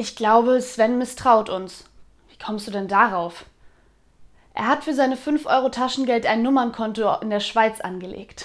Ich glaube, Sven misstraut uns. Wie kommst du denn darauf? Er hat für seine 5 Euro Taschengeld ein Nummernkonto in der Schweiz angelegt.